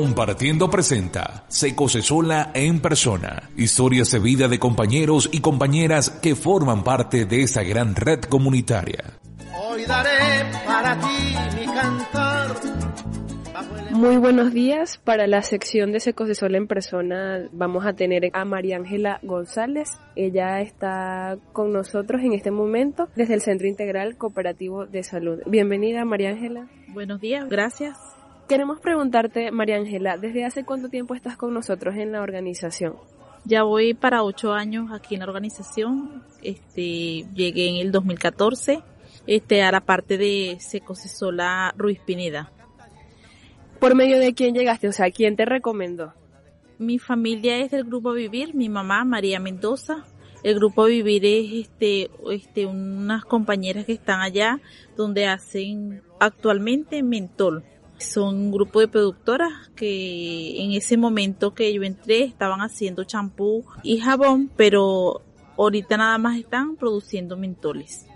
Compartiendo presenta Seco Sola en persona. Historias de vida de compañeros y compañeras que forman parte de esa gran red comunitaria. Hoy daré para ti mi cantar. Muy buenos días. Para la sección de Secos de Sol en persona vamos a tener a María Ángela González. Ella está con nosotros en este momento desde el Centro Integral Cooperativo de Salud. Bienvenida María Ángela. Buenos días, gracias. Queremos preguntarte, María Ángela, ¿desde hace cuánto tiempo estás con nosotros en la organización? Ya voy para ocho años aquí en la organización. Este, llegué en el 2014, este, a la parte de Secosesola Ruiz Pineda. ¿Por medio de quién llegaste? O sea, ¿quién te recomendó? Mi familia es del Grupo Vivir, mi mamá María Mendoza. El Grupo Vivir es este, este, unas compañeras que están allá donde hacen actualmente mentol son un grupo de productoras que en ese momento que yo entré estaban haciendo champú y jabón, pero ahorita nada más están produciendo mentoles.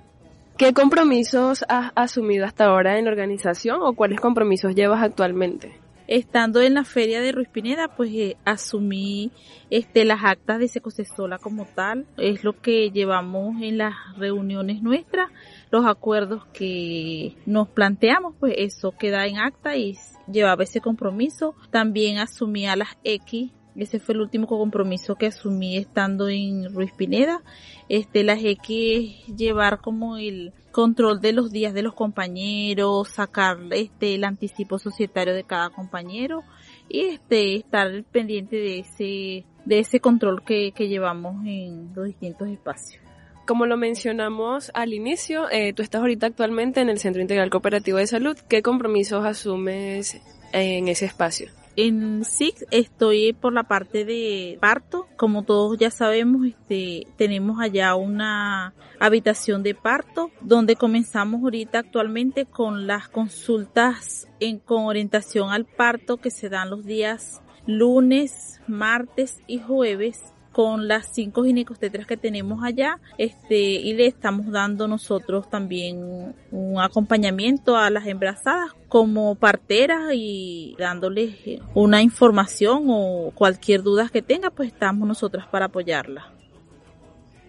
¿Qué compromisos has asumido hasta ahora en la organización o cuáles compromisos llevas actualmente? Estando en la feria de Ruiz Pineda, pues eh, asumí este las actas de Secosesola como tal, es lo que llevamos en las reuniones nuestras los acuerdos que nos planteamos, pues eso queda en acta y llevaba ese compromiso. También asumí a las X ese fue el último compromiso que asumí estando en Ruiz Pineda. Este, las X es llevar como el control de los días de los compañeros, sacar este, el anticipo societario de cada compañero y este, estar pendiente de ese, de ese control que, que llevamos en los distintos espacios. Como lo mencionamos al inicio, eh, tú estás ahorita actualmente en el Centro Integral Cooperativo de Salud. ¿Qué compromisos asumes en ese espacio? En SIC estoy por la parte de parto. Como todos ya sabemos, este, tenemos allá una habitación de parto donde comenzamos ahorita actualmente con las consultas en, con orientación al parto que se dan los días lunes, martes y jueves con las cinco ginecostetras que tenemos allá, este, y le estamos dando nosotros también un acompañamiento a las embarazadas como parteras y dándoles una información o cualquier duda que tenga, pues estamos nosotras para apoyarla.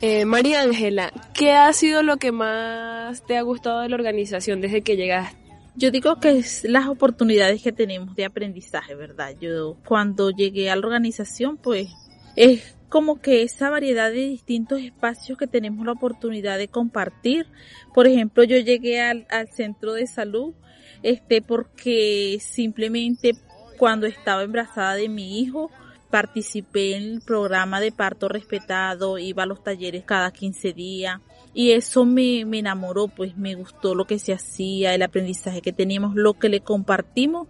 Eh, María Ángela, ¿qué ha sido lo que más te ha gustado de la organización desde que llegaste? Yo digo que es las oportunidades que tenemos de aprendizaje, ¿verdad? Yo cuando llegué a la organización, pues es como que esa variedad de distintos espacios que tenemos la oportunidad de compartir. Por ejemplo, yo llegué al, centro de salud, este, porque simplemente cuando estaba embarazada de mi hijo, participé en el programa de parto respetado, iba a los talleres cada 15 días y eso me, me enamoró, pues me gustó lo que se hacía, el aprendizaje que teníamos, lo que le compartimos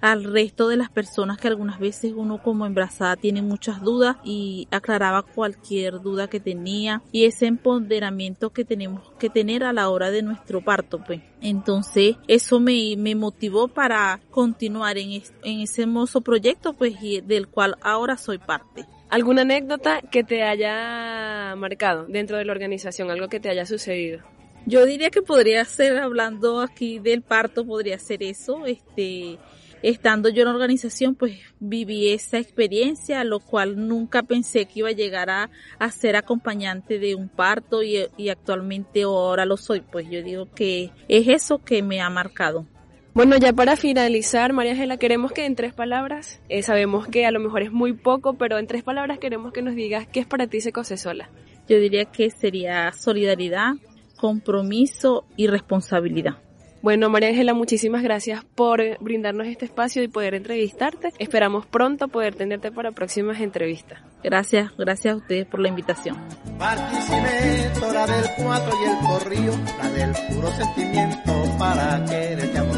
al resto de las personas que algunas veces uno como embarazada tiene muchas dudas y aclaraba cualquier duda que tenía y ese empoderamiento que tenemos que tener a la hora de nuestro parto, pues. Entonces, eso me, me motivó para continuar en, en ese hermoso proyecto, pues, del cual ahora soy parte. ¿Alguna anécdota que te haya marcado dentro de la organización? Algo que te haya sucedido. Yo diría que podría ser, hablando aquí del parto, podría ser eso, este, estando yo en la organización, pues viví esa experiencia, lo cual nunca pensé que iba a llegar a, ser acompañante de un parto y, y actualmente ahora lo soy. Pues yo digo que es eso que me ha marcado. Bueno, ya para finalizar, María Ángela, queremos que en tres palabras, eh, sabemos que a lo mejor es muy poco, pero en tres palabras queremos que nos digas qué es para ti Secose Sola. Yo diría que sería solidaridad, compromiso y responsabilidad. Bueno, María Ángela, muchísimas gracias por brindarnos este espacio y poder entrevistarte. Esperamos pronto poder tenerte para próximas entrevistas. Gracias, gracias a ustedes por la invitación. Participé, del 4 y el corrío, la del puro sentimiento para quererte amor.